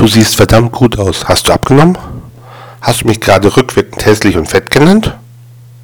Du siehst verdammt gut aus. Hast du abgenommen? Hast du mich gerade rückwirkend hässlich und fett genannt?